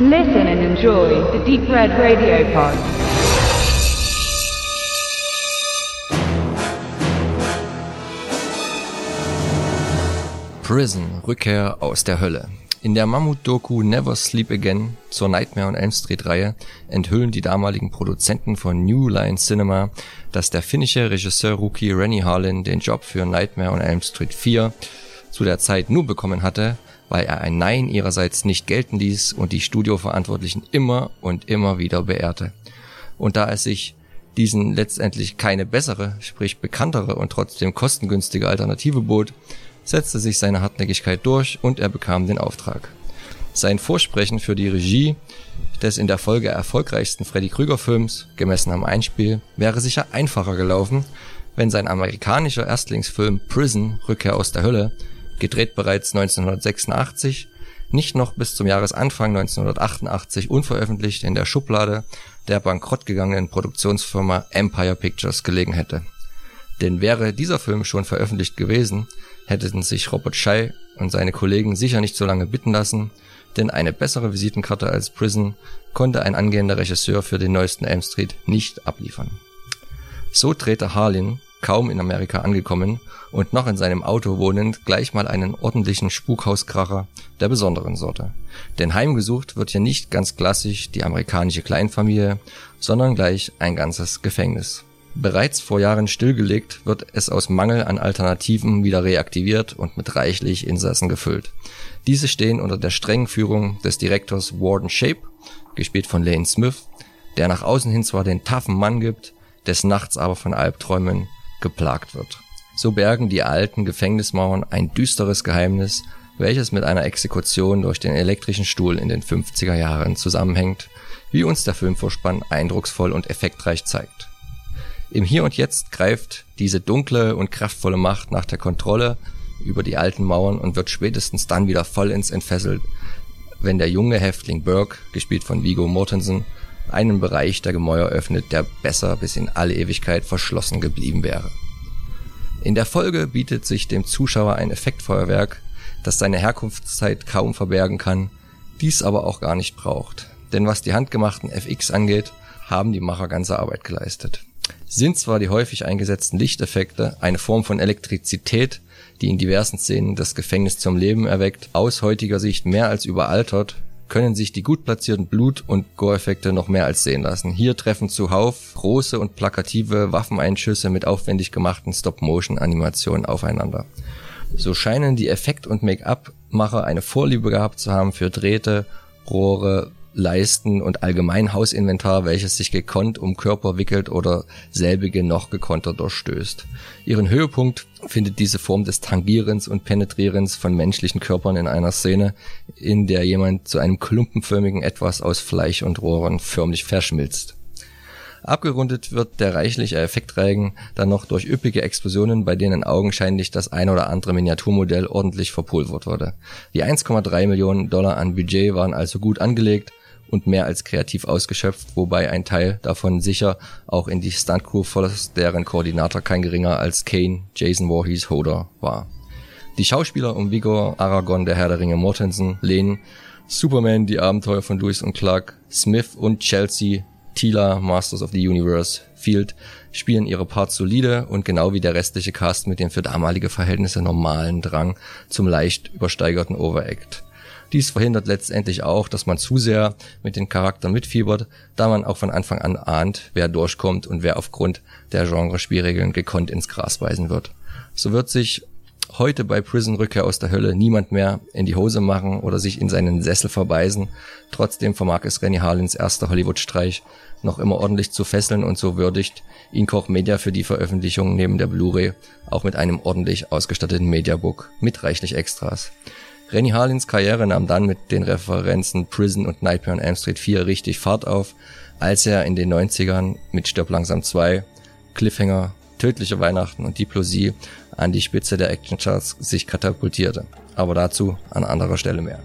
Listen and enjoy the Deep Red Radio Pod. Prison, Rückkehr aus der Hölle. In der Mammut-Doku Never Sleep Again zur Nightmare on Elm Street Reihe enthüllen die damaligen Produzenten von New Line Cinema, dass der finnische Regisseur-Rookie Rennie Harlin den Job für Nightmare on Elm Street 4 zu der Zeit nur bekommen hatte, weil er ein Nein ihrerseits nicht gelten ließ und die Studioverantwortlichen immer und immer wieder beehrte. Und da es sich diesen letztendlich keine bessere, sprich bekanntere und trotzdem kostengünstige Alternative bot, setzte sich seine Hartnäckigkeit durch und er bekam den Auftrag. Sein Vorsprechen für die Regie des in der Folge erfolgreichsten Freddy Krüger Films, gemessen am Einspiel, wäre sicher einfacher gelaufen, wenn sein amerikanischer Erstlingsfilm Prison, Rückkehr aus der Hölle, gedreht bereits 1986, nicht noch bis zum Jahresanfang 1988 unveröffentlicht in der Schublade der bankrottgegangenen Produktionsfirma Empire Pictures gelegen hätte. Denn wäre dieser Film schon veröffentlicht gewesen, hätten sich Robert Schei und seine Kollegen sicher nicht so lange bitten lassen, denn eine bessere Visitenkarte als Prison konnte ein angehender Regisseur für den neuesten Elm Street nicht abliefern. So drehte Harlin, kaum in Amerika angekommen und noch in seinem Auto wohnend, gleich mal einen ordentlichen Spukhauskracher der besonderen Sorte. Denn heimgesucht wird hier nicht ganz klassisch die amerikanische Kleinfamilie, sondern gleich ein ganzes Gefängnis. Bereits vor Jahren stillgelegt, wird es aus Mangel an Alternativen wieder reaktiviert und mit reichlich Insassen gefüllt. Diese stehen unter der strengen Führung des Direktors Warden Shape, gespielt von Lane Smith, der nach außen hin zwar den taffen Mann gibt, des Nachts aber von Albträumen geplagt wird. So bergen die alten Gefängnismauern ein düsteres Geheimnis, welches mit einer Exekution durch den elektrischen Stuhl in den 50er Jahren zusammenhängt, wie uns der Filmvorspann eindrucksvoll und effektreich zeigt. Im Hier und Jetzt greift diese dunkle und kraftvolle Macht nach der Kontrolle über die alten Mauern und wird spätestens dann wieder vollends entfesselt, wenn der junge Häftling Burke, gespielt von Vigo Mortensen, einen Bereich der Gemäuer öffnet, der besser bis in alle Ewigkeit verschlossen geblieben wäre. In der Folge bietet sich dem Zuschauer ein Effektfeuerwerk, das seine Herkunftszeit kaum verbergen kann, dies aber auch gar nicht braucht. Denn was die handgemachten FX angeht, haben die Macher ganze Arbeit geleistet sind zwar die häufig eingesetzten Lichteffekte eine Form von Elektrizität, die in diversen Szenen das Gefängnis zum Leben erweckt, aus heutiger Sicht mehr als überaltert, können sich die gut platzierten Blut- und Gore-Effekte noch mehr als sehen lassen. Hier treffen zuhauf große und plakative Waffeneinschüsse mit aufwendig gemachten Stop-Motion-Animationen aufeinander. So scheinen die Effekt- und Make-up-Macher eine Vorliebe gehabt zu haben für Drähte, Rohre, Leisten und allgemein Hausinventar, welches sich gekonnt um Körper wickelt oder selbige noch gekonnter durchstößt. Ihren Höhepunkt findet diese Form des Tangierens und Penetrierens von menschlichen Körpern in einer Szene, in der jemand zu einem klumpenförmigen Etwas aus Fleisch und Rohren förmlich verschmilzt. Abgerundet wird der reichliche Effektreigen dann noch durch üppige Explosionen, bei denen augenscheinlich das ein oder andere Miniaturmodell ordentlich verpulvert wurde. Die 1,3 Millionen Dollar an Budget waren also gut angelegt und mehr als kreativ ausgeschöpft, wobei ein Teil davon sicher auch in die Stuntcrew floss, deren Koordinator kein geringer als Kane, Jason Voorhees Hoder war. Die Schauspieler um Vigor, Aragorn, der Herr der Ringe Mortensen, Lehn, Superman, die Abenteuer von Lewis und Clark, Smith und Chelsea, Tila, Masters of the Universe, Field spielen ihre Parts solide und genau wie der restliche Cast mit dem für damalige Verhältnisse normalen Drang zum leicht übersteigerten Overact. Dies verhindert letztendlich auch, dass man zu sehr mit den Charakteren mitfiebert, da man auch von Anfang an ahnt, wer durchkommt und wer aufgrund der Genrespielregeln gekonnt ins Gras beißen wird. So wird sich heute bei Prison Rückkehr aus der Hölle niemand mehr in die Hose machen oder sich in seinen Sessel verbeißen. Trotzdem vermag es Rennie Harlins erster Hollywood-Streich noch immer ordentlich zu fesseln und so würdigt ihn Koch Media für die Veröffentlichung neben der Blu-ray auch mit einem ordentlich ausgestatteten Mediabook mit reichlich Extras. Rennie Harlins Karriere nahm dann mit den Referenzen Prison und Nightmare on Elm Street 4 richtig Fahrt auf, als er in den 90ern mit Stirb langsam 2, Cliffhanger, Tödliche Weihnachten und Diplosie an die Spitze der Actioncharts sich katapultierte. Aber dazu an anderer Stelle mehr.